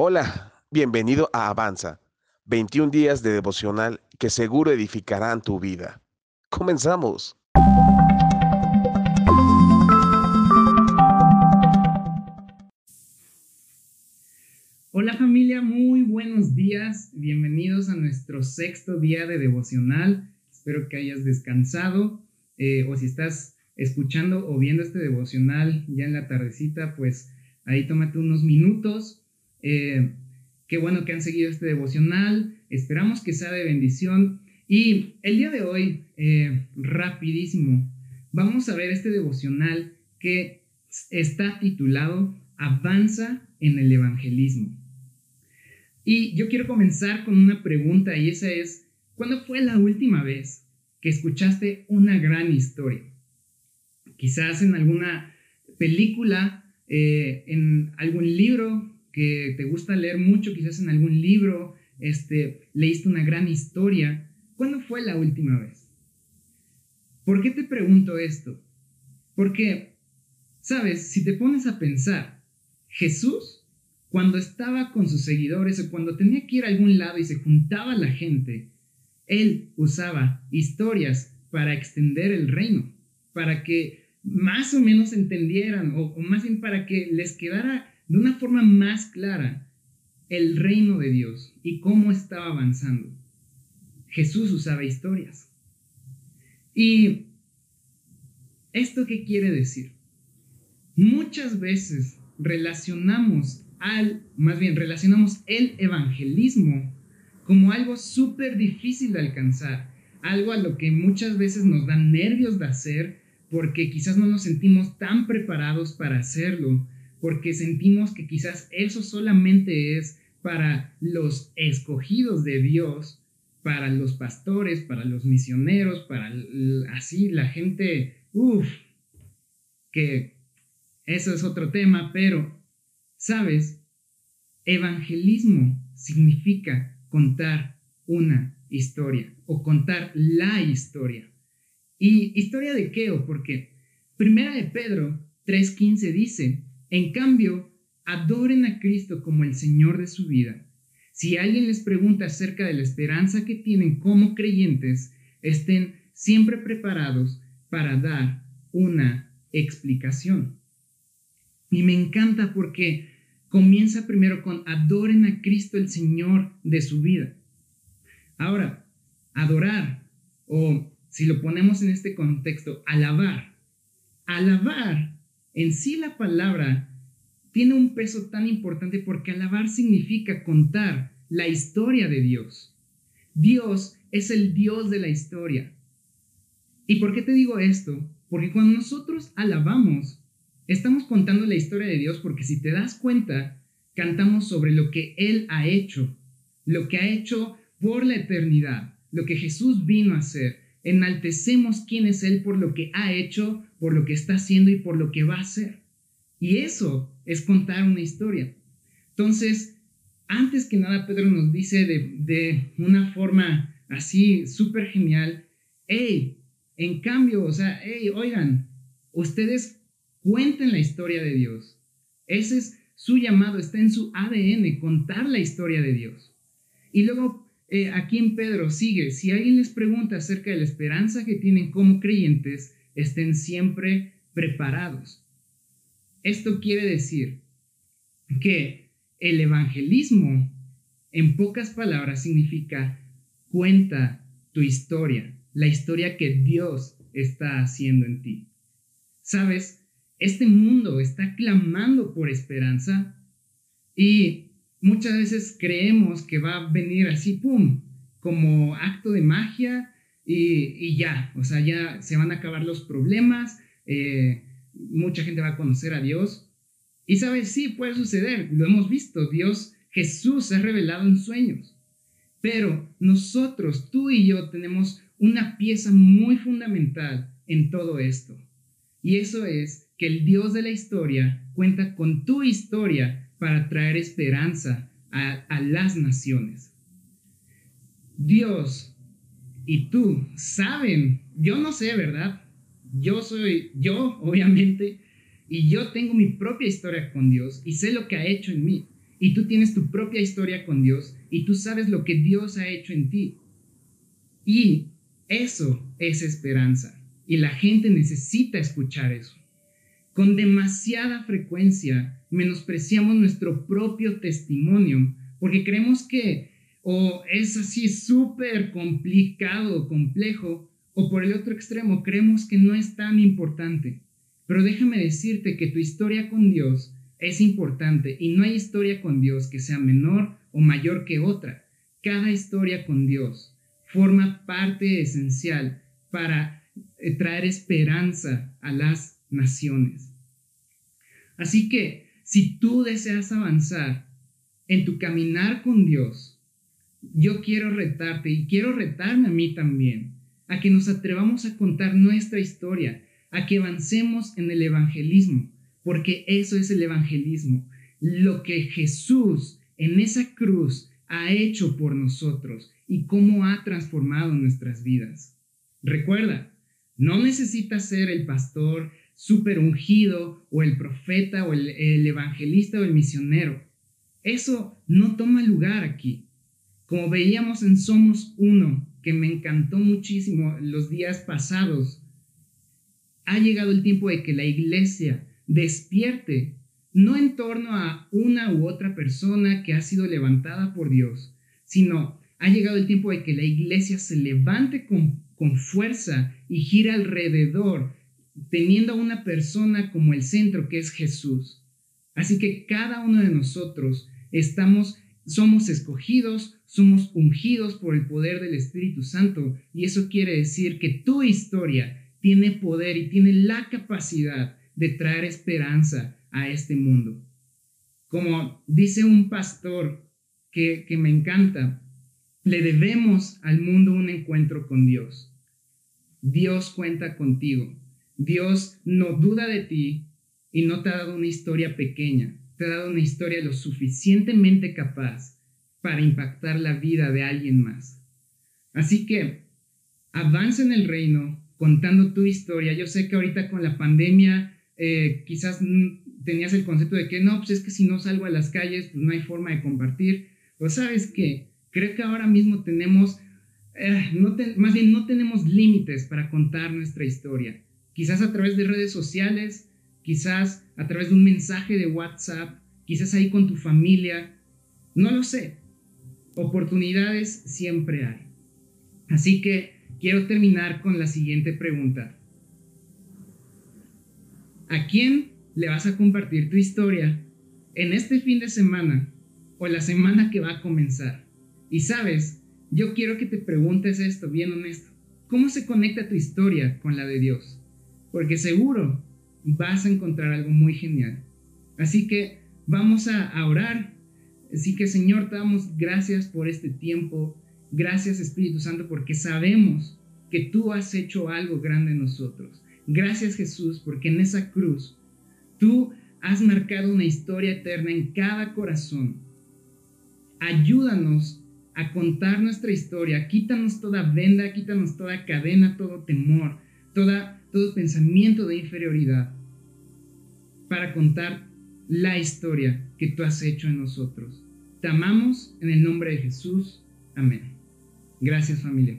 Hola, bienvenido a Avanza, 21 días de devocional que seguro edificarán tu vida. Comenzamos. Hola familia, muy buenos días. Bienvenidos a nuestro sexto día de devocional. Espero que hayas descansado eh, o si estás escuchando o viendo este devocional ya en la tardecita, pues ahí tómate unos minutos eh, qué bueno que han seguido este devocional. Esperamos que sea de bendición. Y el día de hoy, eh, rapidísimo, vamos a ver este devocional que está titulado Avanza en el Evangelismo. Y yo quiero comenzar con una pregunta y esa es, ¿cuándo fue la última vez que escuchaste una gran historia? Quizás en alguna película, eh, en algún libro que te gusta leer mucho, quizás en algún libro, este, leíste una gran historia. ¿Cuándo fue la última vez? ¿Por qué te pregunto esto? Porque, sabes, si te pones a pensar, Jesús, cuando estaba con sus seguidores o cuando tenía que ir a algún lado y se juntaba la gente, él usaba historias para extender el reino, para que más o menos entendieran, o, o más bien para que les quedara de una forma más clara el reino de Dios y cómo estaba avanzando. Jesús usaba historias. ¿Y esto qué quiere decir? Muchas veces relacionamos al, más bien relacionamos el evangelismo como algo súper difícil de alcanzar, algo a lo que muchas veces nos dan nervios de hacer porque quizás no nos sentimos tan preparados para hacerlo porque sentimos que quizás eso solamente es para los escogidos de Dios, para los pastores, para los misioneros, para así la gente, uff, que eso es otro tema, pero, ¿sabes? Evangelismo significa contar una historia o contar la historia. ¿Y historia de qué? O porque Primera de Pedro 3.15 dice, en cambio, adoren a Cristo como el Señor de su vida. Si alguien les pregunta acerca de la esperanza que tienen como creyentes, estén siempre preparados para dar una explicación. Y me encanta porque comienza primero con adoren a Cristo el Señor de su vida. Ahora, adorar, o si lo ponemos en este contexto, alabar. Alabar en sí la palabra tiene un peso tan importante porque alabar significa contar la historia de Dios. Dios es el Dios de la historia. ¿Y por qué te digo esto? Porque cuando nosotros alabamos, estamos contando la historia de Dios porque si te das cuenta, cantamos sobre lo que Él ha hecho, lo que ha hecho por la eternidad, lo que Jesús vino a hacer. Enaltecemos quién es Él por lo que ha hecho por lo que está haciendo y por lo que va a hacer. Y eso es contar una historia. Entonces, antes que nada, Pedro nos dice de, una forma así súper genial, hey, en cambio, o sea, hey, oigan, ustedes cuenten la historia de Dios. Ese es su llamado, está en su ADN, contar la historia de Dios. Y luego, eh, aquí en Pedro sigue, si alguien les pregunta acerca de la esperanza que tienen como creyentes, estén siempre preparados. Esto quiere decir que el evangelismo, en pocas palabras, significa cuenta tu historia, la historia que Dios está haciendo en ti. Sabes, este mundo está clamando por esperanza y muchas veces creemos que va a venir así, ¡pum!, como acto de magia y, ya, o sea, ya se van a acabar los problemas, eh, mucha gente va a conocer a Dios. Y sabes, sí, puede suceder, lo hemos visto, Dios, Jesús se ha revelado en sueños. Pero nosotros, tú y yo, tenemos una pieza muy fundamental en todo esto. Y eso es que el Dios de la historia cuenta con tu historia para traer esperanza a, las naciones. Dios y tú saben, yo no sé, ¿verdad? Yo soy yo, obviamente, y yo tengo mi propia historia con Dios y sé lo que ha hecho en mí. y tú tienes tu propia historia con Dios y tú sabes lo que Dios ha hecho en ti. Y eso es esperanza y la gente necesita escuchar eso. Con demasiada frecuencia menospreciamos nuestro propio testimonio porque creemos que o es así súper complicado, complejo, o por el otro extremo creemos que no es tan importante. Pero déjame decirte que tu historia con Dios es importante y no hay historia con Dios que sea menor o mayor que otra. Cada historia con Dios forma parte esencial para eh, traer esperanza a las naciones. Así que si tú deseas avanzar en tu caminar con Dios, yo quiero retarte y quiero retarme a mí también, a que nos atrevamos a contar nuestra historia, a que avancemos en el evangelismo, porque eso es el evangelismo, lo que Jesús en esa cruz ha hecho por nosotros y cómo ha transformado nuestras vidas. Recuerda, no necesitas ser el pastor super ungido o el profeta o el, el evangelista o el misionero. Eso no toma lugar aquí. Como veíamos en Somos Uno, que me encantó muchísimo los días pasados, ha llegado el tiempo de que la iglesia despierte, no en torno a una u otra persona que ha sido levantada por Dios, sino ha llegado el tiempo de que la iglesia se levante con, con fuerza y gira alrededor, teniendo a una persona como el centro que es Jesús. Así que cada uno de nosotros estamos somos escogidos, somos ungidos por el poder del Espíritu Santo y eso quiere decir que tu historia tiene poder y tiene la capacidad de traer esperanza a este mundo. Como dice un pastor que, que me encanta, le debemos al mundo un encuentro con Dios. Dios cuenta contigo. Dios no duda de ti y no te ha dado una historia pequeña, te ha dado una historia lo suficientemente capaz para impactar la vida de alguien más. Así que avanza en el reino contando tu historia. Yo sé que ahorita con la pandemia eh, quizás tenías el concepto de que no, pues es que si no salgo a las calles, pues no hay forma de compartir. Pero sabes que creo que ahora mismo tenemos, eh, más bien no tenemos límites para contar nuestra historia. Quizás a través de redes sociales, quizás a través de un mensaje de WhatsApp, quizás ahí con tu familia, no lo sé. Oportunidades siempre hay. Así que quiero terminar con la siguiente pregunta. ¿A quién le vas a compartir tu historia en este fin de semana o la semana que va a comenzar? Y sabes, yo quiero que te preguntes esto bien honesto. ¿Cómo se conecta tu historia con la de Dios? Porque seguro vas a encontrar algo muy genial. Así que vamos a, orar. Así que Señor, te damos gracias por este tiempo. Gracias Espíritu Santo porque sabemos que tú has hecho algo grande en nosotros. Gracias Jesús porque en esa cruz tú has marcado una historia eterna en cada corazón. Ayúdanos a contar nuestra historia. Quítanos toda venda, quítanos toda cadena, todo temor, toda, todo pensamiento de inferioridad para contar la historia que tú has hecho en nosotros. Te amamos en el nombre de Jesús. Amén. Gracias familia.